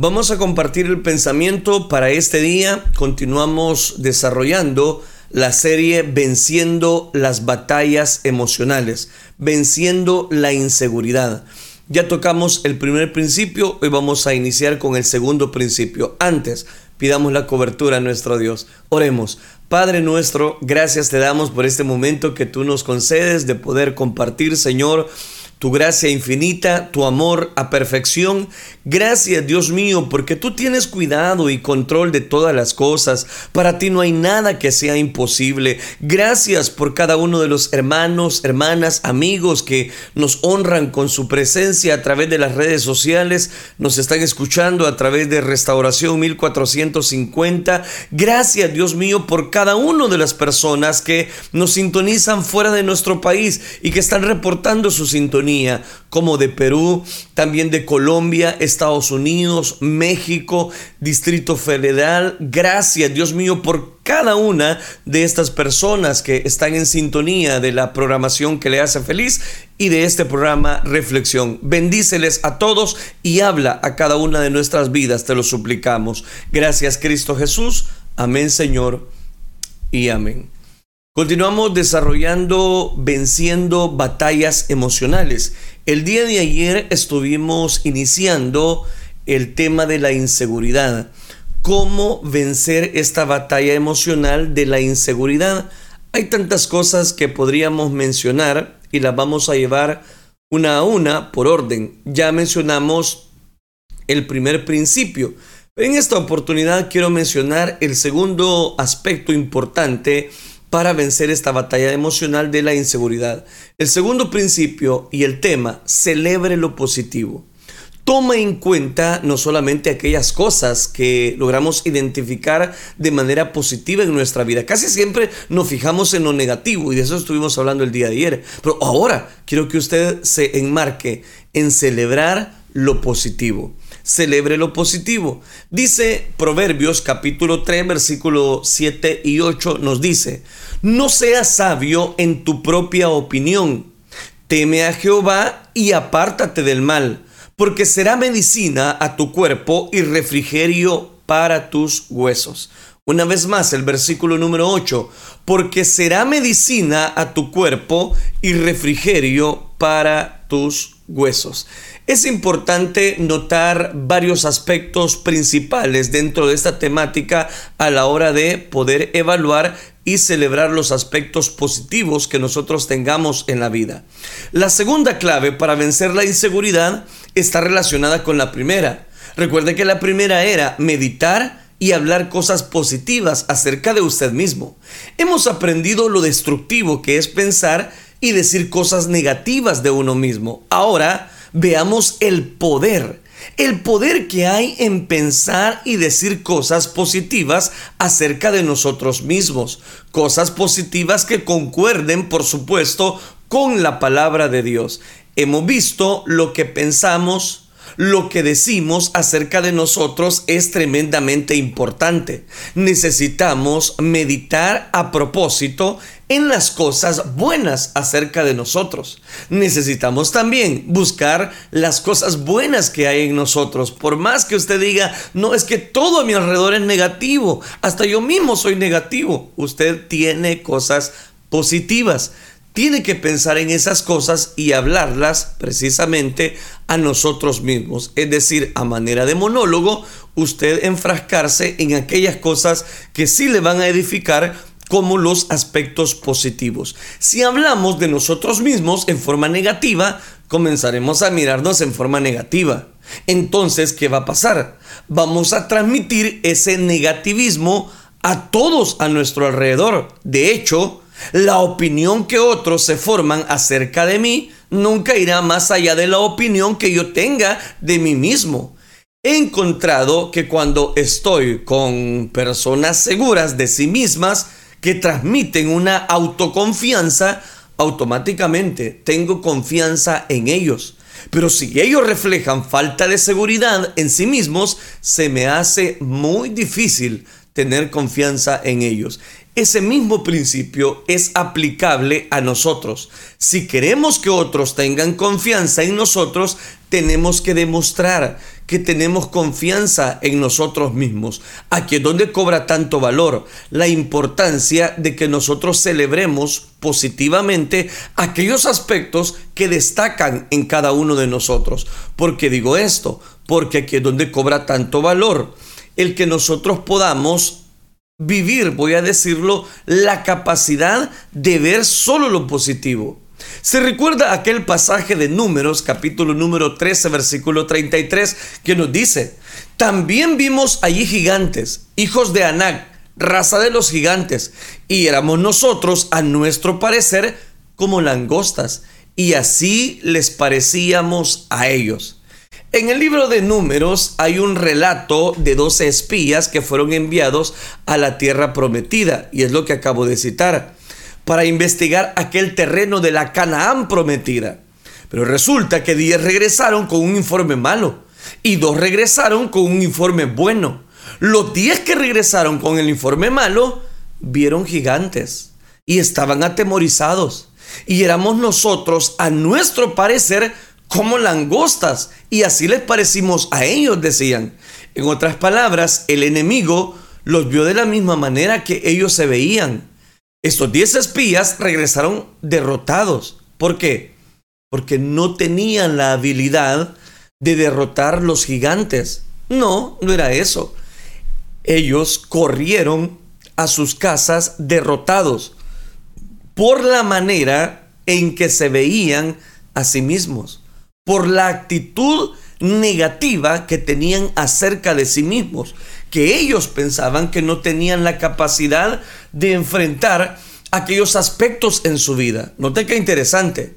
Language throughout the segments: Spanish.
Vamos a compartir el pensamiento para este día. Continuamos desarrollando la serie Venciendo las batallas emocionales, venciendo la inseguridad. Ya tocamos el primer principio, hoy vamos a iniciar con el segundo principio. Antes, pidamos la cobertura a nuestro Dios. Oremos. Padre nuestro, gracias te damos por este momento que tú nos concedes de poder compartir, Señor tu gracia infinita, tu amor a perfección. Gracias Dios mío, porque tú tienes cuidado y control de todas las cosas. Para ti no hay nada que sea imposible. Gracias por cada uno de los hermanos, hermanas, amigos que nos honran con su presencia a través de las redes sociales. Nos están escuchando a través de Restauración 1450. Gracias Dios mío por cada una de las personas que nos sintonizan fuera de nuestro país y que están reportando su sintonía como de Perú, también de Colombia, Estados Unidos, México, Distrito Federal. Gracias, Dios mío, por cada una de estas personas que están en sintonía de la programación que le hace feliz y de este programa Reflexión. Bendíceles a todos y habla a cada una de nuestras vidas, te lo suplicamos. Gracias, Cristo Jesús. Amén, Señor. Y amén. Continuamos desarrollando, venciendo batallas emocionales. El día de ayer estuvimos iniciando el tema de la inseguridad. ¿Cómo vencer esta batalla emocional de la inseguridad? Hay tantas cosas que podríamos mencionar y las vamos a llevar una a una por orden. Ya mencionamos el primer principio. En esta oportunidad quiero mencionar el segundo aspecto importante para vencer esta batalla emocional de la inseguridad. El segundo principio y el tema, celebre lo positivo. Toma en cuenta no solamente aquellas cosas que logramos identificar de manera positiva en nuestra vida. Casi siempre nos fijamos en lo negativo y de eso estuvimos hablando el día de ayer. Pero ahora quiero que usted se enmarque en celebrar lo positivo celebre lo positivo. Dice Proverbios capítulo 3 versículo 7 y 8 nos dice, no seas sabio en tu propia opinión, teme a Jehová y apártate del mal, porque será medicina a tu cuerpo y refrigerio para tus huesos. Una vez más, el versículo número 8, porque será medicina a tu cuerpo y refrigerio para tus huesos. Es importante notar varios aspectos principales dentro de esta temática a la hora de poder evaluar y celebrar los aspectos positivos que nosotros tengamos en la vida. La segunda clave para vencer la inseguridad está relacionada con la primera. Recuerde que la primera era meditar y hablar cosas positivas acerca de usted mismo. Hemos aprendido lo destructivo que es pensar y decir cosas negativas de uno mismo. Ahora, veamos el poder, el poder que hay en pensar y decir cosas positivas acerca de nosotros mismos, cosas positivas que concuerden, por supuesto, con la palabra de Dios. Hemos visto lo que pensamos, lo que decimos acerca de nosotros es tremendamente importante. Necesitamos meditar a propósito en las cosas buenas acerca de nosotros. Necesitamos también buscar las cosas buenas que hay en nosotros. Por más que usted diga, no es que todo a mi alrededor es negativo, hasta yo mismo soy negativo. Usted tiene cosas positivas. Tiene que pensar en esas cosas y hablarlas precisamente a nosotros mismos. Es decir, a manera de monólogo, usted enfrascarse en aquellas cosas que sí le van a edificar como los aspectos positivos. Si hablamos de nosotros mismos en forma negativa, comenzaremos a mirarnos en forma negativa. Entonces, ¿qué va a pasar? Vamos a transmitir ese negativismo a todos a nuestro alrededor. De hecho, la opinión que otros se forman acerca de mí nunca irá más allá de la opinión que yo tenga de mí mismo. He encontrado que cuando estoy con personas seguras de sí mismas, que transmiten una autoconfianza, automáticamente tengo confianza en ellos. Pero si ellos reflejan falta de seguridad en sí mismos, se me hace muy difícil tener confianza en ellos. Ese mismo principio es aplicable a nosotros. Si queremos que otros tengan confianza en nosotros, tenemos que demostrar que tenemos confianza en nosotros mismos. Aquí es donde cobra tanto valor la importancia de que nosotros celebremos positivamente aquellos aspectos que destacan en cada uno de nosotros. ¿Por qué digo esto? Porque aquí es donde cobra tanto valor el que nosotros podamos vivir, voy a decirlo, la capacidad de ver solo lo positivo. Se recuerda aquel pasaje de Números, capítulo número 13, versículo 33, que nos dice, también vimos allí gigantes, hijos de Anac, raza de los gigantes, y éramos nosotros, a nuestro parecer, como langostas, y así les parecíamos a ellos. En el libro de números hay un relato de 12 espías que fueron enviados a la tierra prometida, y es lo que acabo de citar para investigar aquel terreno de la Canaán prometida. Pero resulta que 10 regresaron con un informe malo y dos regresaron con un informe bueno. Los 10 que regresaron con el informe malo vieron gigantes y estaban atemorizados. Y éramos nosotros, a nuestro parecer, como langostas. Y así les parecimos a ellos, decían. En otras palabras, el enemigo los vio de la misma manera que ellos se veían. Estos 10 espías regresaron derrotados. ¿Por qué? Porque no tenían la habilidad de derrotar los gigantes. No, no era eso. Ellos corrieron a sus casas derrotados por la manera en que se veían a sí mismos, por la actitud negativa que tenían acerca de sí mismos que ellos pensaban que no tenían la capacidad de enfrentar aquellos aspectos en su vida. Note qué interesante.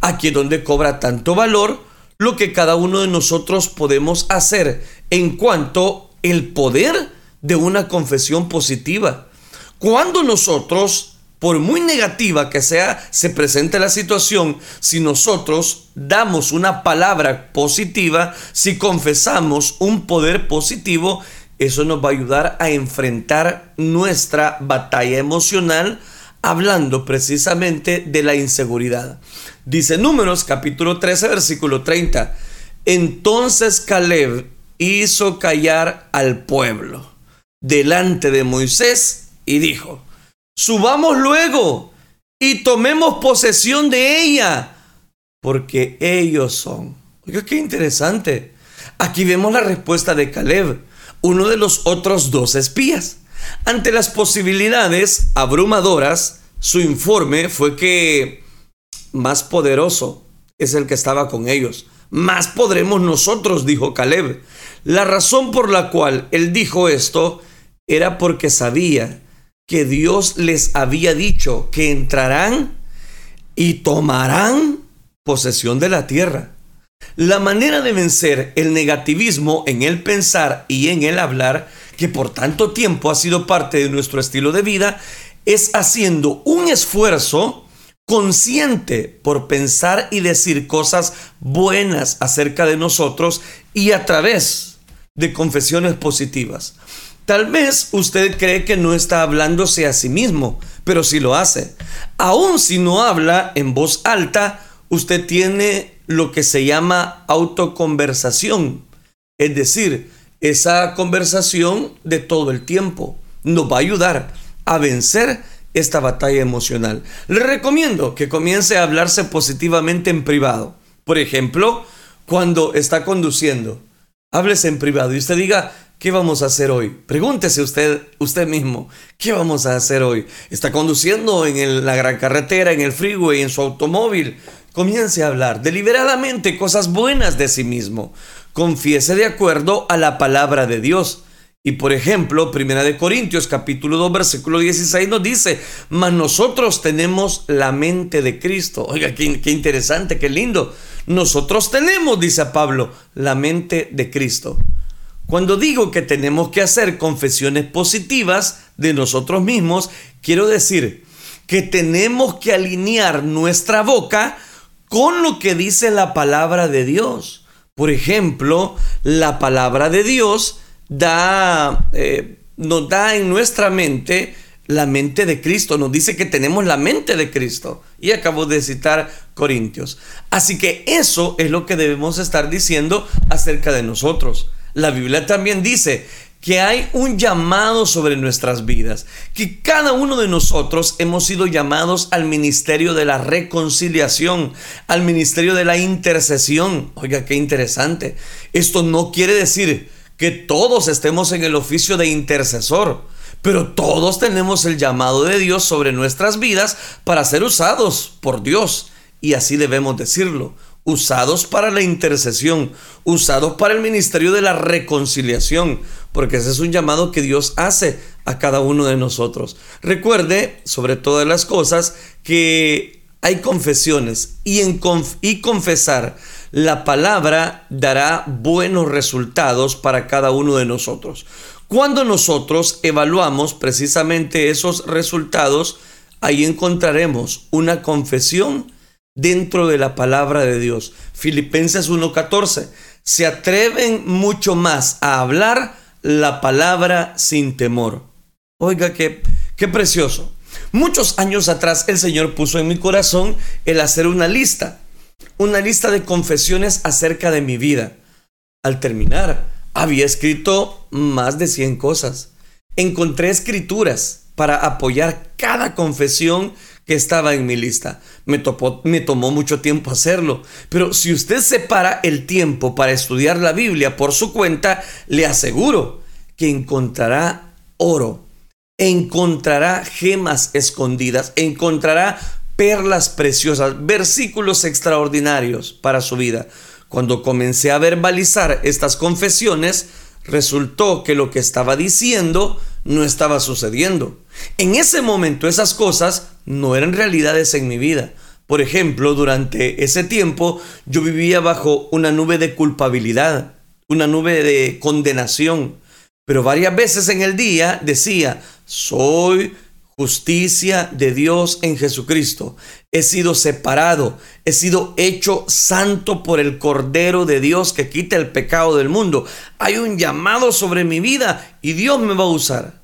Aquí es donde cobra tanto valor lo que cada uno de nosotros podemos hacer en cuanto el poder de una confesión positiva. Cuando nosotros, por muy negativa que sea, se presente la situación, si nosotros damos una palabra positiva, si confesamos un poder positivo, eso nos va a ayudar a enfrentar nuestra batalla emocional hablando precisamente de la inseguridad. Dice Números capítulo 13 versículo 30. Entonces Caleb hizo callar al pueblo delante de Moisés y dijo, subamos luego y tomemos posesión de ella, porque ellos son. Oiga, qué interesante. Aquí vemos la respuesta de Caleb uno de los otros dos espías. Ante las posibilidades abrumadoras, su informe fue que más poderoso es el que estaba con ellos. Más podremos nosotros, dijo Caleb. La razón por la cual él dijo esto era porque sabía que Dios les había dicho que entrarán y tomarán posesión de la tierra. La manera de vencer el negativismo en el pensar y en el hablar, que por tanto tiempo ha sido parte de nuestro estilo de vida, es haciendo un esfuerzo consciente por pensar y decir cosas buenas acerca de nosotros y a través de confesiones positivas. Tal vez usted cree que no está hablándose a sí mismo, pero sí lo hace. Aun si no habla en voz alta, usted tiene lo que se llama autoconversación, es decir, esa conversación de todo el tiempo nos va a ayudar a vencer esta batalla emocional. Le recomiendo que comience a hablarse positivamente en privado. Por ejemplo, cuando está conduciendo, háblese en privado y usted diga, ¿qué vamos a hacer hoy? Pregúntese usted, usted mismo, ¿qué vamos a hacer hoy? ¿Está conduciendo en la gran carretera, en el freeway, en su automóvil? Comience a hablar deliberadamente cosas buenas de sí mismo. Confiese de acuerdo a la palabra de Dios. Y por ejemplo, Primera de Corintios capítulo 2 versículo 16 nos dice, mas nosotros tenemos la mente de Cristo. Oiga, qué, qué interesante, qué lindo. Nosotros tenemos, dice Pablo, la mente de Cristo. Cuando digo que tenemos que hacer confesiones positivas de nosotros mismos, quiero decir que tenemos que alinear nuestra boca con lo que dice la palabra de Dios. Por ejemplo, la palabra de Dios da, eh, nos da en nuestra mente la mente de Cristo. Nos dice que tenemos la mente de Cristo. Y acabo de citar Corintios. Así que eso es lo que debemos estar diciendo acerca de nosotros. La Biblia también dice que hay un llamado sobre nuestras vidas, que cada uno de nosotros hemos sido llamados al ministerio de la reconciliación, al ministerio de la intercesión. Oiga, qué interesante. Esto no quiere decir que todos estemos en el oficio de intercesor, pero todos tenemos el llamado de Dios sobre nuestras vidas para ser usados por Dios. Y así debemos decirlo usados para la intercesión, usados para el ministerio de la reconciliación, porque ese es un llamado que Dios hace a cada uno de nosotros. Recuerde, sobre todas las cosas, que hay confesiones y, en confesar la palabra dará buenos resultados para cada uno de nosotros. Cuando nosotros evaluamos precisamente esos resultados, ahí encontraremos una confesión dentro de la palabra de Dios. Filipenses 1:14. Se atreven mucho más a hablar la palabra sin temor. Oiga, qué, qué precioso. Muchos años atrás el Señor puso en mi corazón el hacer una lista, una lista de confesiones acerca de mi vida. Al terminar, había escrito más de 100 cosas. Encontré escrituras para apoyar cada confesión que estaba en mi lista. Me, me tomó mucho tiempo hacerlo, pero si usted separa el tiempo para estudiar la Biblia por su cuenta, le aseguro que encontrará oro, encontrará gemas escondidas, encontrará perlas preciosas, versículos extraordinarios para su vida. Cuando comencé a verbalizar estas confesiones, resultó que lo que estaba diciendo no estaba sucediendo. En ese momento esas cosas no eran realidades en mi vida. Por ejemplo, durante ese tiempo yo vivía bajo una nube de culpabilidad, una nube de condenación. Pero varias veces en el día decía, soy justicia de Dios en Jesucristo. He sido separado, he sido hecho santo por el Cordero de Dios que quita el pecado del mundo. Hay un llamado sobre mi vida y Dios me va a usar.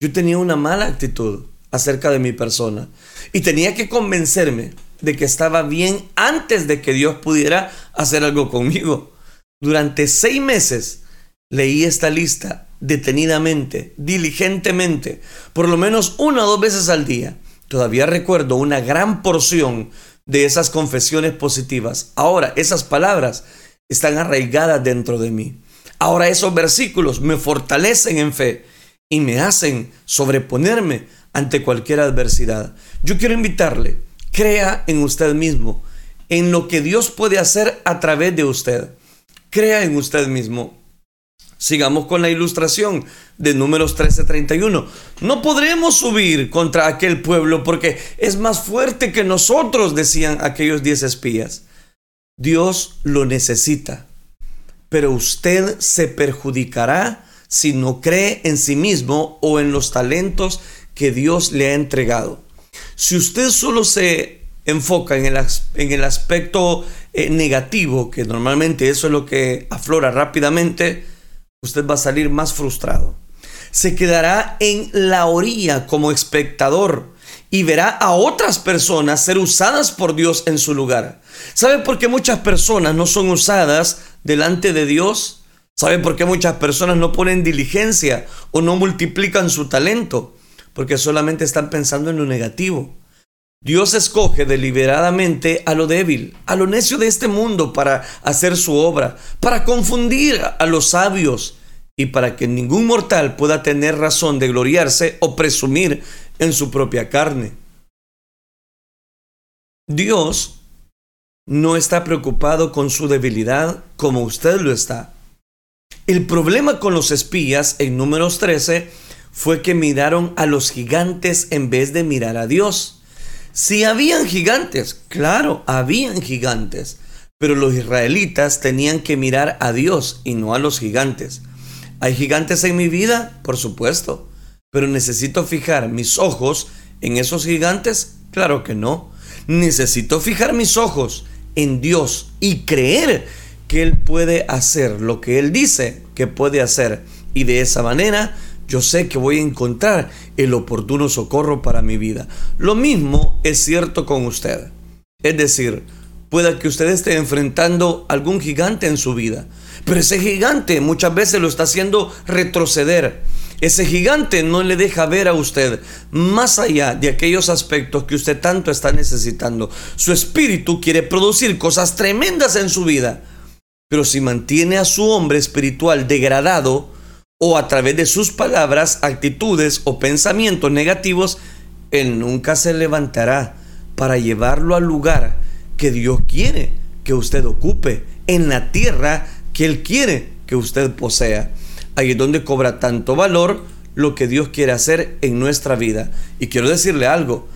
Yo tenía una mala actitud acerca de mi persona y tenía que convencerme de que estaba bien antes de que Dios pudiera hacer algo conmigo. Durante seis meses leí esta lista detenidamente, diligentemente, por lo menos una o dos veces al día. Todavía recuerdo una gran porción de esas confesiones positivas. Ahora esas palabras están arraigadas dentro de mí. Ahora esos versículos me fortalecen en fe y me hacen sobreponerme ante cualquier adversidad. Yo quiero invitarle, crea en usted mismo, en lo que Dios puede hacer a través de usted. Crea en usted mismo. Sigamos con la ilustración de números 13:31. No podremos subir contra aquel pueblo porque es más fuerte que nosotros, decían aquellos diez espías. Dios lo necesita, pero usted se perjudicará si no cree en sí mismo o en los talentos que Dios le ha entregado. Si usted solo se enfoca en el, en el aspecto eh, negativo, que normalmente eso es lo que aflora rápidamente, usted va a salir más frustrado. Se quedará en la orilla como espectador y verá a otras personas ser usadas por Dios en su lugar. ¿Sabe por qué muchas personas no son usadas delante de Dios? ¿Sabe por qué muchas personas no ponen diligencia o no multiplican su talento? Porque solamente están pensando en lo negativo. Dios escoge deliberadamente a lo débil, a lo necio de este mundo para hacer su obra, para confundir a los sabios y para que ningún mortal pueda tener razón de gloriarse o presumir en su propia carne. Dios no está preocupado con su debilidad como usted lo está. El problema con los espías en números 13 fue que miraron a los gigantes en vez de mirar a Dios. Si habían gigantes, claro, habían gigantes, pero los israelitas tenían que mirar a Dios y no a los gigantes. ¿Hay gigantes en mi vida? Por supuesto, pero necesito fijar mis ojos en esos gigantes? Claro que no. Necesito fijar mis ojos en Dios y creer que Él puede hacer lo que Él dice que puede hacer. Y de esa manera yo sé que voy a encontrar el oportuno socorro para mi vida. Lo mismo es cierto con usted. Es decir, pueda que usted esté enfrentando algún gigante en su vida, pero ese gigante muchas veces lo está haciendo retroceder. Ese gigante no le deja ver a usted más allá de aquellos aspectos que usted tanto está necesitando. Su espíritu quiere producir cosas tremendas en su vida, pero si mantiene a su hombre espiritual degradado o a través de sus palabras, actitudes o pensamientos negativos, él nunca se levantará para llevarlo al lugar que Dios quiere que usted ocupe, en la tierra que Él quiere que usted posea. Ahí es donde cobra tanto valor lo que Dios quiere hacer en nuestra vida. Y quiero decirle algo,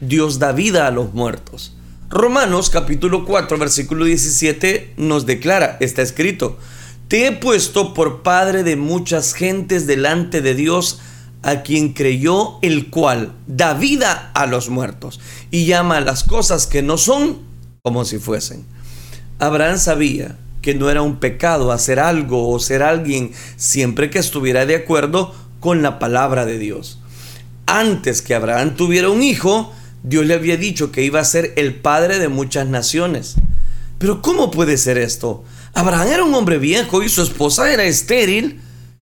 Dios da vida a los muertos. Romanos capítulo 4 versículo 17 nos declara, está escrito, te he puesto por padre de muchas gentes delante de Dios, a quien creyó el cual da vida a los muertos y llama a las cosas que no son como si fuesen. Abraham sabía que no era un pecado hacer algo o ser alguien siempre que estuviera de acuerdo con la palabra de Dios. Antes que Abraham tuviera un hijo, Dios le había dicho que iba a ser el padre de muchas naciones. Pero ¿cómo puede ser esto? Abraham era un hombre viejo y su esposa era estéril,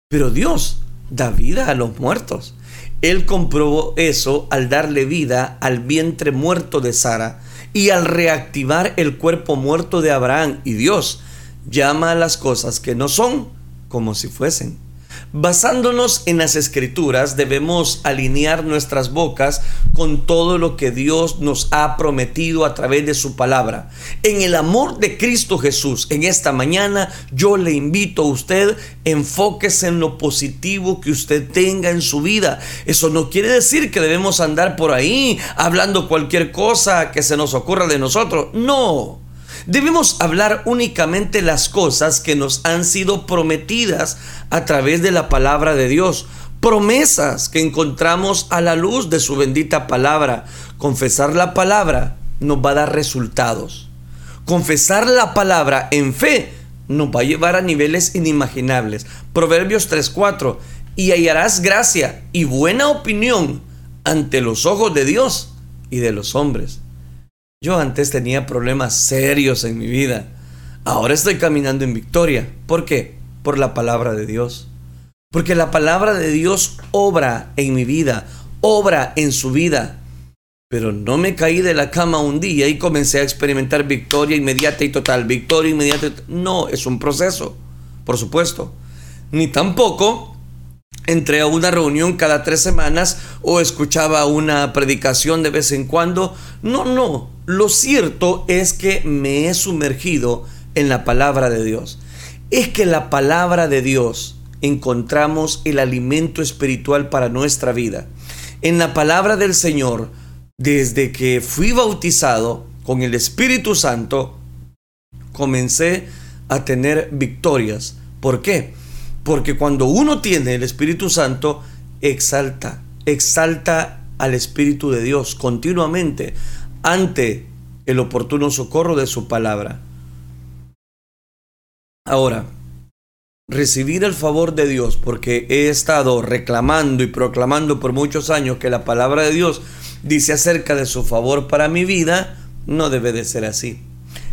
pero Dios da vida a los muertos. Él comprobó eso al darle vida al vientre muerto de Sara y al reactivar el cuerpo muerto de Abraham y Dios llama a las cosas que no son como si fuesen. Basándonos en las escrituras, debemos alinear nuestras bocas con todo lo que Dios nos ha prometido a través de su palabra. En el amor de Cristo Jesús, en esta mañana yo le invito a usted, enfóquese en lo positivo que usted tenga en su vida. Eso no quiere decir que debemos andar por ahí hablando cualquier cosa que se nos ocurra de nosotros. No. Debemos hablar únicamente las cosas que nos han sido prometidas a través de la palabra de Dios. Promesas que encontramos a la luz de su bendita palabra. Confesar la palabra nos va a dar resultados. Confesar la palabra en fe nos va a llevar a niveles inimaginables. Proverbios 3:4. Y hallarás gracia y buena opinión ante los ojos de Dios y de los hombres. Yo antes tenía problemas serios en mi vida. Ahora estoy caminando en victoria. ¿Por qué? Por la palabra de Dios. Porque la palabra de Dios obra en mi vida, obra en su vida. Pero no me caí de la cama un día y comencé a experimentar victoria inmediata y total. Victoria inmediata. No, es un proceso, por supuesto. Ni tampoco entré a una reunión cada tres semanas o escuchaba una predicación de vez en cuando. No, no. Lo cierto es que me he sumergido en la palabra de Dios. Es que la palabra de Dios encontramos el alimento espiritual para nuestra vida. En la palabra del Señor, desde que fui bautizado con el Espíritu Santo, comencé a tener victorias. ¿Por qué? Porque cuando uno tiene el Espíritu Santo, exalta, exalta al Espíritu de Dios continuamente ante el oportuno socorro de su palabra. Ahora, recibir el favor de Dios, porque he estado reclamando y proclamando por muchos años que la palabra de Dios dice acerca de su favor para mi vida, no debe de ser así.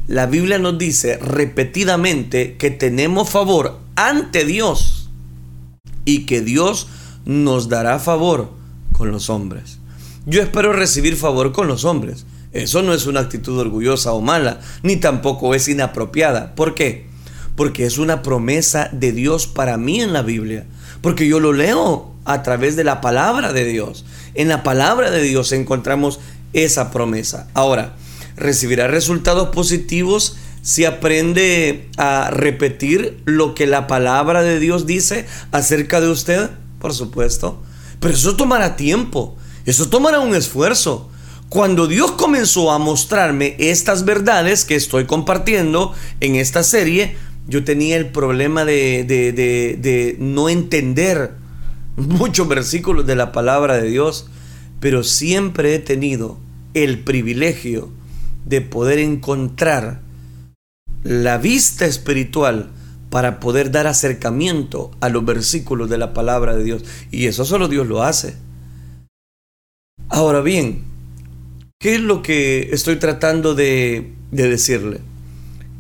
La Biblia nos dice repetidamente que tenemos favor ante Dios y que Dios nos dará favor con los hombres. Yo espero recibir favor con los hombres. Eso no es una actitud orgullosa o mala, ni tampoco es inapropiada. ¿Por qué? Porque es una promesa de Dios para mí en la Biblia. Porque yo lo leo a través de la palabra de Dios. En la palabra de Dios encontramos esa promesa. Ahora, recibirá resultados positivos si aprende a repetir lo que la palabra de Dios dice acerca de usted, por supuesto. Pero eso tomará tiempo, eso tomará un esfuerzo. Cuando Dios comenzó a mostrarme estas verdades que estoy compartiendo en esta serie, yo tenía el problema de, no entender muchos versículos de la palabra de Dios, pero siempre he tenido el privilegio de poder encontrar la vista espiritual para poder dar acercamiento a los versículos de la palabra de Dios. Y eso solo Dios lo hace. Ahora bien, ¿Qué es lo que estoy tratando de, de decirle?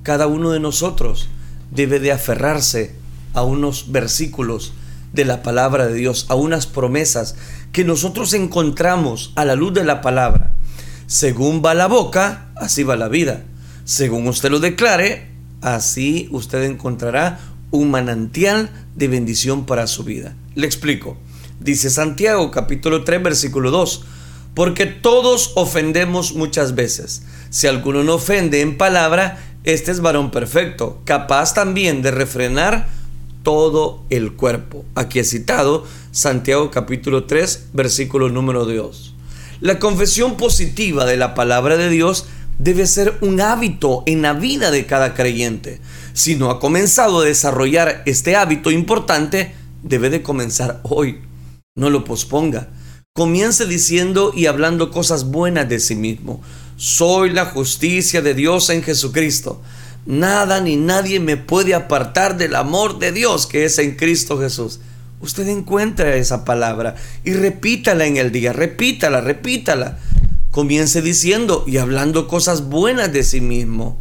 Cada uno de nosotros debe de aferrarse a unos versículos de la palabra de Dios, a unas promesas que nosotros encontramos a la luz de la palabra. Según va la boca, así va la vida. Según usted lo declare, así usted encontrará un manantial de bendición para su vida. Le explico. Dice Santiago capítulo 3 versículo 2, porque todos ofendemos muchas veces. Si alguno no ofende en palabra, este es varón perfecto, capaz también de refrenar todo el cuerpo. Aquí he citado Santiago capítulo 3, versículo número 2. La confesión positiva de la palabra de Dios debe ser un hábito en la vida de cada creyente. Si no ha comenzado a desarrollar este hábito importante, debe de comenzar hoy. No lo posponga. Comience diciendo y hablando cosas buenas de sí mismo. Soy la justicia de Dios en Jesucristo. Nada ni nadie me puede apartar del amor de Dios que es en Cristo Jesús. Usted encuentra esa palabra y repítala en el día, repítala, repítala. Comience diciendo y hablando cosas buenas de sí mismo.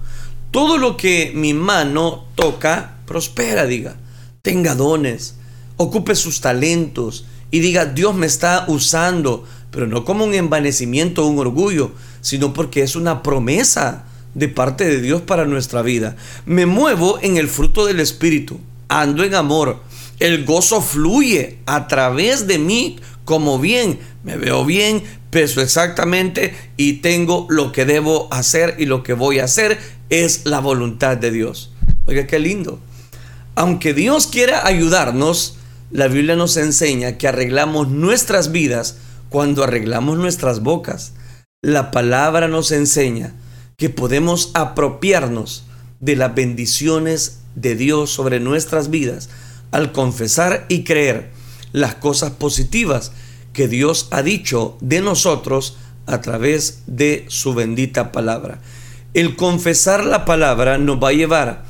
Todo lo que mi mano toca, prospera, diga. Tenga dones, ocupe sus talentos y diga, Dios me está usando, pero no como un envanecimiento un orgullo, sino porque es una promesa de parte de Dios para nuestra vida. Me muevo en el fruto del Espíritu, ando en amor. El gozo fluye a través de mí como bien. Me veo bien, peso exactamente y tengo lo que debo hacer y lo que voy a hacer es la voluntad de Dios. Oiga, qué lindo. Aunque Dios quiera ayudarnos, la Biblia nos enseña que arreglamos nuestras vidas cuando arreglamos nuestras bocas. La palabra nos enseña que podemos apropiarnos de las bendiciones de Dios sobre nuestras vidas al confesar y creer las cosas positivas que Dios ha dicho de nosotros a través de su bendita palabra. El confesar la palabra nos va a llevar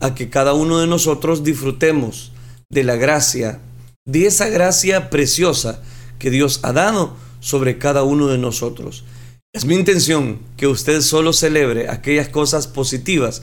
a que cada uno de nosotros disfrutemos de la gracia, de esa gracia preciosa que Dios ha dado sobre cada uno de nosotros. Es mi intención que usted solo celebre aquellas cosas positivas.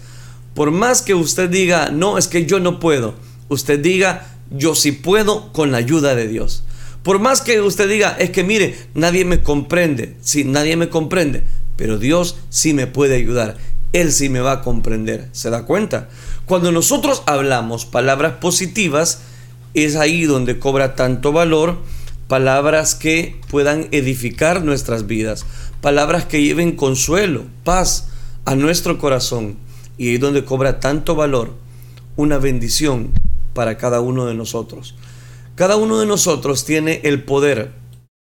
Por más que usted diga, no, es que yo no puedo, usted diga, yo sí puedo con la ayuda de Dios. Por más que usted diga, es que mire, nadie me comprende, sí, nadie me comprende, pero Dios sí me puede ayudar, Él sí me va a comprender. ¿Se da cuenta? Cuando nosotros hablamos palabras positivas, es ahí donde cobra tanto valor palabras que puedan edificar nuestras vidas, palabras que lleven consuelo, paz a nuestro corazón. Y ahí donde cobra tanto valor una bendición para cada uno de nosotros. Cada uno de nosotros tiene el poder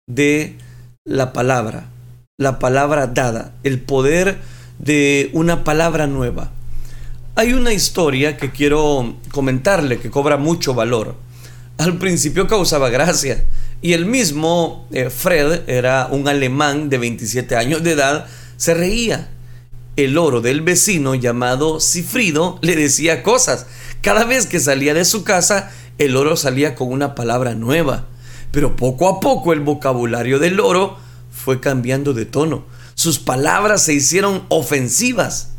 de la palabra, la palabra dada, el poder de una palabra nueva. Hay una historia que quiero comentarle que cobra mucho valor. Al principio causaba gracia y el mismo eh, Fred, era un alemán de 27 años de edad, se reía. El oro del vecino llamado Cifrido le decía cosas. Cada vez que salía de su casa, el oro salía con una palabra nueva. Pero poco a poco el vocabulario del oro fue cambiando de tono. Sus palabras se hicieron ofensivas.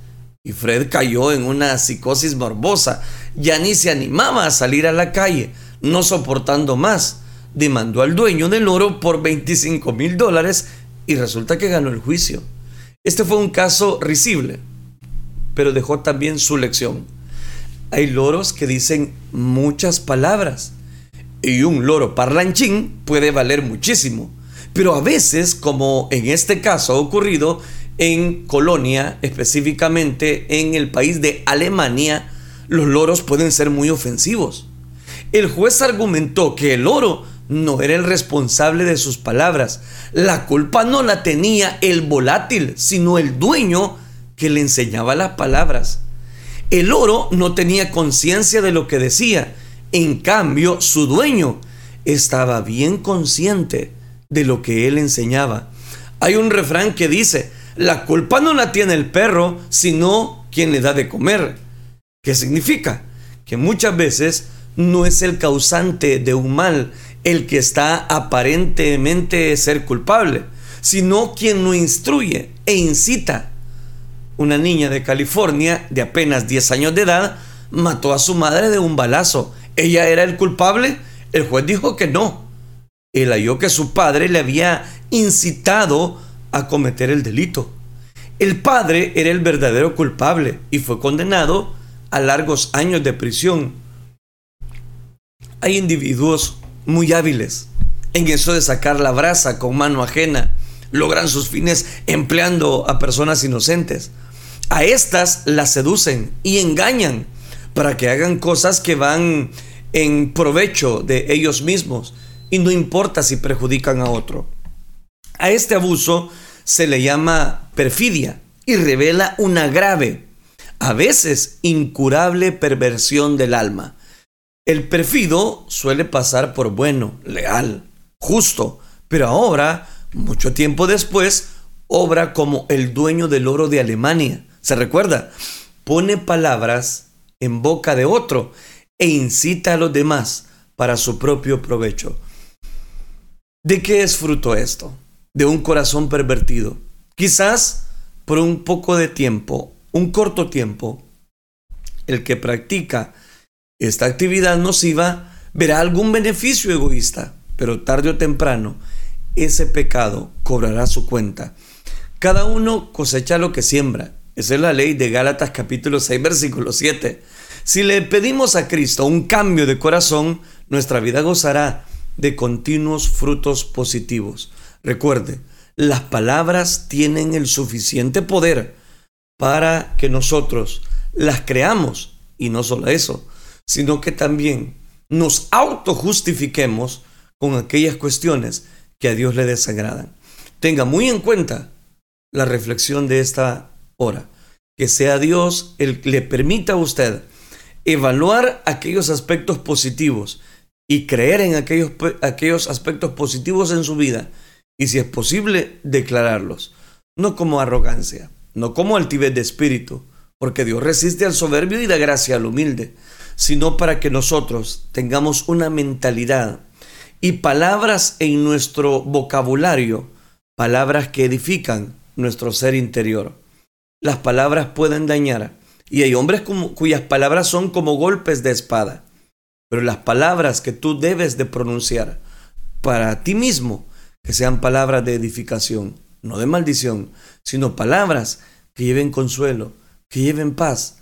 Y Fred cayó en una psicosis morbosa. Ya ni se animaba a salir a la calle, no soportando más demandó al dueño del oro por 25 mil dólares y resulta que ganó el juicio. Este fue un caso risible, pero dejó también su lección. Hay loros que dicen muchas palabras y un loro parlanchín puede valer muchísimo, pero a veces, como en este caso ha ocurrido en Colonia, específicamente en el país de Alemania, los loros pueden ser muy ofensivos. El juez argumentó que el loro no era el responsable de sus palabras. La culpa no la tenía el volátil, sino el dueño que le enseñaba las palabras. El oro no tenía conciencia de lo que decía. En cambio, su dueño estaba bien consciente de lo que él enseñaba. Hay un refrán que dice, la culpa no la tiene el perro, sino quien le da de comer. ¿Qué significa? Que muchas veces no es el causante de un mal el que está aparentemente ser culpable, sino quien lo instruye e incita. Una niña de California de apenas 10 años de edad mató a su madre de un balazo. ¿Ella era el culpable? El juez dijo que no. Él halló que su padre le había incitado a cometer el delito. El padre era el verdadero culpable y fue condenado a largos años de prisión. Hay individuos muy hábiles en eso de sacar la brasa con mano ajena. Logran sus fines empleando a personas inocentes. A estas las seducen y engañan para que hagan cosas que van en provecho de ellos mismos y no importa si perjudican a otro. A este abuso se le llama perfidia y revela una grave, a veces incurable perversión del alma. El perfido suele pasar por bueno, leal, justo, pero ahora, mucho tiempo después, obra como el dueño del oro de Alemania. ¿Se recuerda? Pone palabras en boca de otro e incita a los demás para su propio provecho. ¿De qué es fruto esto? De un corazón pervertido. Quizás por un poco de tiempo, un corto tiempo, el que practica esta actividad nociva verá algún beneficio egoísta, pero tarde o temprano ese pecado cobrará su cuenta. Cada uno cosecha lo que siembra. Esa es la ley de Gálatas capítulo 6 versículo 7. Si le pedimos a Cristo un cambio de corazón, nuestra vida gozará de continuos frutos positivos. Recuerde, las palabras tienen el suficiente poder para que nosotros las creamos y no solo eso, sino que también nos autojustifiquemos con aquellas cuestiones que a Dios le desagradan. Tenga muy en cuenta la reflexión de esta hora. Que sea Dios el que le permita a usted evaluar aquellos aspectos positivos y creer en aquellos, aquellos aspectos positivos en su vida y si es posible declararlos, no como arrogancia, no como altivez de espíritu, porque Dios resiste al soberbio y da gracia al humilde, sino para que nosotros tengamos una mentalidad y palabras en nuestro vocabulario, palabras que edifican nuestro ser interior. Las palabras pueden dañar y hay hombres cuyas palabras son como golpes de espada. Pero las palabras que tú debes de pronunciar para ti mismo, que sean palabras de edificación, no de maldición, sino palabras que lleven consuelo, que lleven paz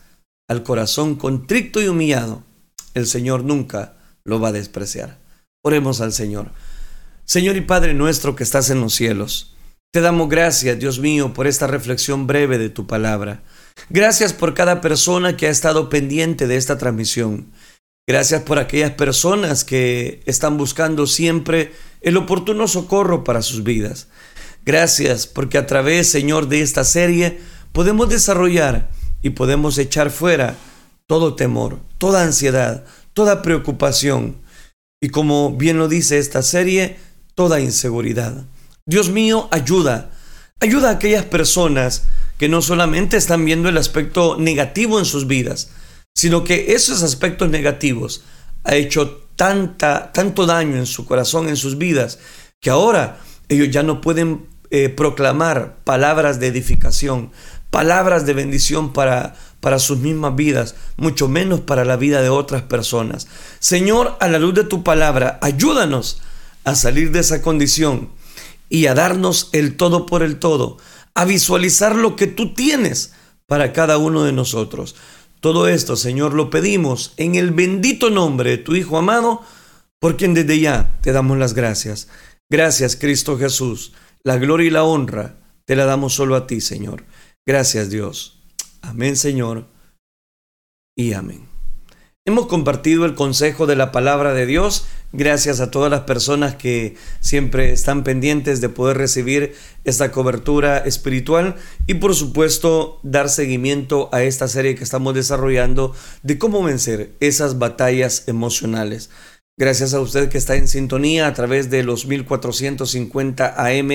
al corazón contrito y humillado, el Señor nunca lo va a despreciar. Oremos al Señor. Señor y Padre nuestro que estás en los cielos, te damos gracias, Dios mío, por esta reflexión breve de tu palabra. Gracias por cada persona que ha estado pendiente de esta transmisión. Gracias por aquellas personas que están buscando siempre el oportuno socorro para sus vidas. Gracias porque a través, Señor, de esta serie podemos desarrollar y podemos echar fuera todo temor, toda ansiedad, toda preocupación y como bien lo dice esta serie, toda inseguridad. Dios mío, ayuda, ayuda a aquellas personas que no solamente están viendo el aspecto negativo en sus vidas, sino que esos aspectos negativos ha hecho tanta, tanto daño en su corazón, en sus vidas, que ahora ellos ya no pueden eh, proclamar palabras de edificación, palabras de bendición para, para sus mismas vidas, mucho menos para la vida de otras personas. Señor, a la luz de tu palabra, ayúdanos a salir de esa condición y a darnos el todo por el todo, a visualizar lo que tú tienes para cada uno de nosotros. Todo esto, Señor, lo pedimos en el bendito nombre de tu Hijo amado, por quien desde ya te damos las gracias. Gracias, Cristo Jesús. La gloria y la honra te la damos solo a ti, Señor. Gracias, Dios. Amén, Señor. Y amén. Hemos compartido el consejo de la palabra de Dios. Gracias a todas las personas que siempre están pendientes de poder recibir esta cobertura espiritual y por supuesto dar seguimiento a esta serie que estamos desarrollando de cómo vencer esas batallas emocionales. Gracias a usted que está en sintonía a través de los 1450 AM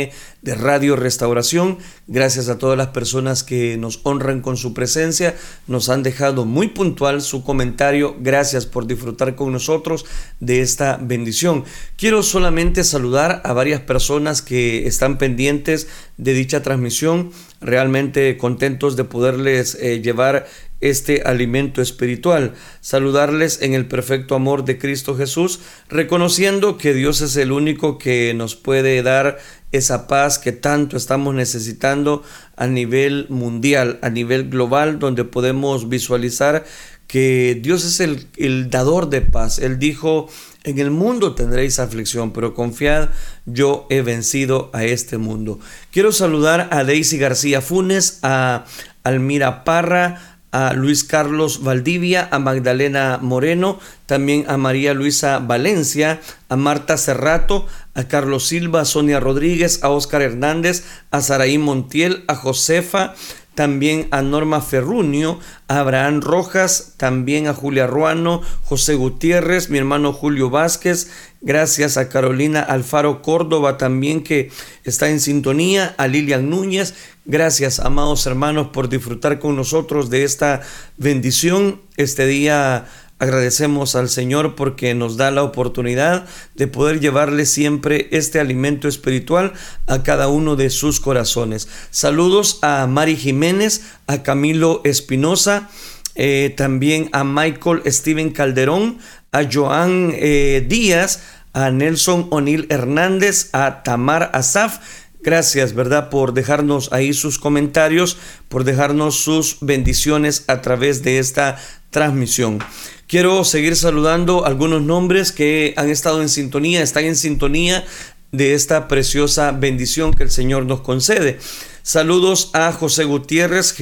de Radio Restauración. Gracias a todas las personas que nos honran con su presencia. Nos han dejado muy puntual su comentario. Gracias por disfrutar con nosotros de esta bendición. Quiero solamente saludar a varias personas que están pendientes de dicha transmisión. Realmente contentos de poderles eh, llevar este alimento espiritual. Saludarles en el perfecto amor de Cristo Jesús, reconociendo que Dios es el único que nos puede dar esa paz que tanto estamos necesitando a nivel mundial, a nivel global, donde podemos visualizar que Dios es el, el dador de paz. Él dijo, en el mundo tendréis aflicción, pero confiad, yo he vencido a este mundo. Quiero saludar a Daisy García Funes, a Almira Parra, a Luis Carlos Valdivia, a Magdalena Moreno, también a María Luisa Valencia, a Marta Cerrato, a Carlos Silva, a Sonia Rodríguez, a Óscar Hernández, a Saraí Montiel, a Josefa, también a Norma Ferrunio, a Abraham Rojas, también a Julia Ruano, José Gutiérrez, mi hermano Julio Vázquez, gracias a Carolina Alfaro Córdoba también que está en sintonía, a Lilian Núñez, gracias amados hermanos por disfrutar con nosotros de esta bendición este día Agradecemos al Señor porque nos da la oportunidad de poder llevarle siempre este alimento espiritual a cada uno de sus corazones. Saludos a Mari Jiménez, a Camilo Espinosa, eh, también a Michael Steven Calderón, a Joan eh, Díaz, a Nelson O'Neill Hernández, a Tamar Asaf. Gracias, ¿verdad? Por dejarnos ahí sus comentarios, por dejarnos sus bendiciones a través de esta transmisión. Quiero seguir saludando algunos nombres que han estado en sintonía, están en sintonía de esta preciosa bendición que el Señor nos concede. Saludos a José Gutiérrez,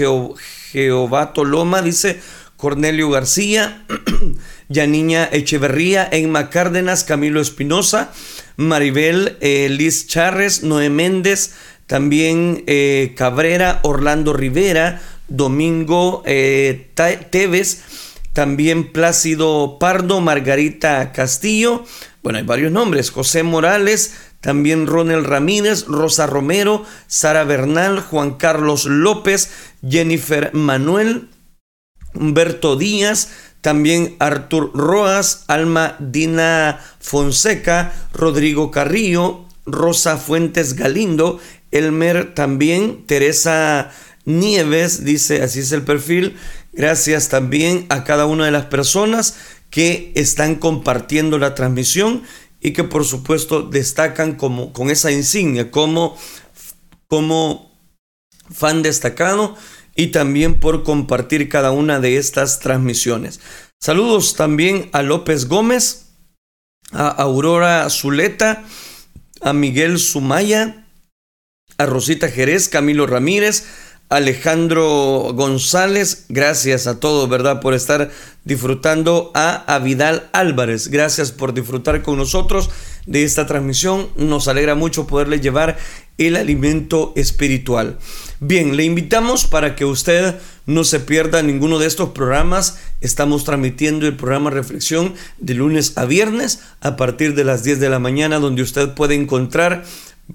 Jehová Toloma, dice Cornelio García, Yaniña Echeverría, Enma Cárdenas, Camilo Espinosa, Maribel eh, Liz Charres, Noé Méndez, también eh, Cabrera, Orlando Rivera, Domingo eh, Teves, también Plácido Pardo, Margarita Castillo, bueno, hay varios nombres, José Morales, también Ronel Ramírez, Rosa Romero, Sara Bernal, Juan Carlos López, Jennifer Manuel, Humberto Díaz, también Artur Roas, Alma Dina Fonseca, Rodrigo Carrillo, Rosa Fuentes Galindo, Elmer también, Teresa Nieves, dice, así es el perfil, Gracias también a cada una de las personas que están compartiendo la transmisión y que por supuesto destacan como, con esa insignia como, como fan destacado y también por compartir cada una de estas transmisiones. Saludos también a López Gómez, a Aurora Zuleta, a Miguel Sumaya, a Rosita Jerez, Camilo Ramírez, Alejandro González, gracias a todos, ¿verdad? Por estar disfrutando a Vidal Álvarez. Gracias por disfrutar con nosotros de esta transmisión. Nos alegra mucho poderle llevar el alimento espiritual. Bien, le invitamos para que usted no se pierda ninguno de estos programas. Estamos transmitiendo el programa Reflexión de lunes a viernes a partir de las 10 de la mañana, donde usted puede encontrar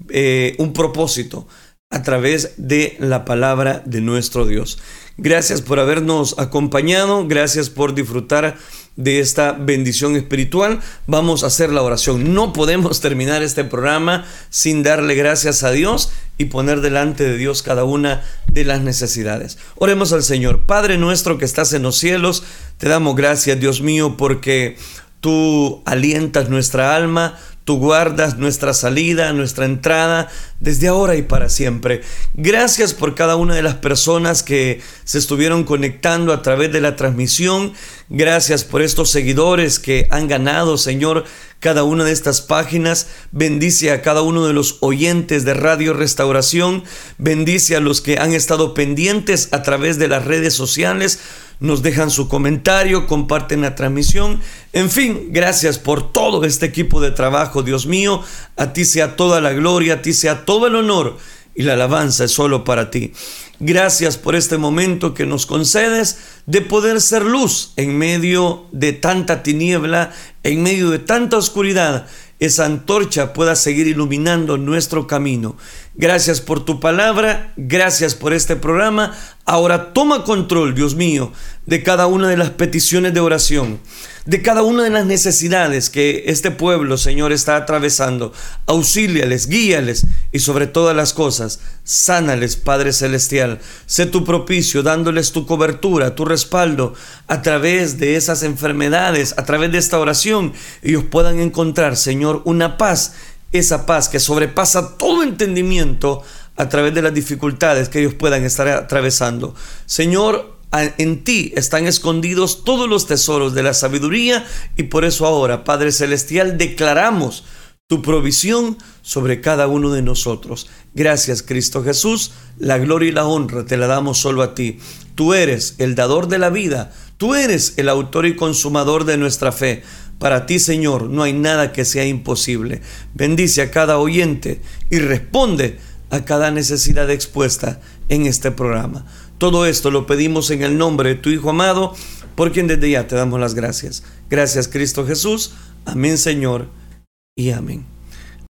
eh, un propósito a través de la palabra de nuestro Dios. Gracias por habernos acompañado, gracias por disfrutar de esta bendición espiritual. Vamos a hacer la oración. No podemos terminar este programa sin darle gracias a Dios y poner delante de Dios cada una de las necesidades. Oremos al Señor. Padre nuestro que estás en los cielos, te damos gracias, Dios mío, porque tú alientas nuestra alma, Tú guardas nuestra salida, nuestra entrada, desde ahora y para siempre. Gracias por cada una de las personas que se estuvieron conectando a través de la transmisión. Gracias por estos seguidores que han ganado, Señor, cada una de estas páginas. Bendice a cada uno de los oyentes de Radio Restauración. Bendice a los que han estado pendientes a través de las redes sociales nos dejan su comentario, comparten la transmisión. En fin, gracias por todo este equipo de trabajo, Dios mío. A ti sea toda la gloria, a ti sea todo el honor y la alabanza es solo para ti. Gracias por este momento que nos concedes de poder ser luz en medio de tanta tiniebla, en medio de tanta oscuridad. Esa antorcha pueda seguir iluminando nuestro camino. Gracias por tu palabra, gracias por este programa. Ahora toma control, Dios mío, de cada una de las peticiones de oración de cada una de las necesidades que este pueblo, Señor, está atravesando. Auxíliales, guíales y sobre todas las cosas, sánales, Padre Celestial. Sé tu propicio, dándoles tu cobertura, tu respaldo a través de esas enfermedades, a través de esta oración. Ellos puedan encontrar, Señor, una paz, esa paz que sobrepasa todo entendimiento a través de las dificultades que ellos puedan estar atravesando. Señor, en ti están escondidos todos los tesoros de la sabiduría y por eso ahora, Padre Celestial, declaramos tu provisión sobre cada uno de nosotros. Gracias, Cristo Jesús. La gloria y la honra te la damos solo a ti. Tú eres el dador de la vida. Tú eres el autor y consumador de nuestra fe. Para ti, Señor, no hay nada que sea imposible. Bendice a cada oyente y responde a cada necesidad expuesta en este programa. Todo esto lo pedimos en el nombre de tu Hijo amado, por quien desde ya te damos las gracias. Gracias Cristo Jesús. Amén Señor y amén.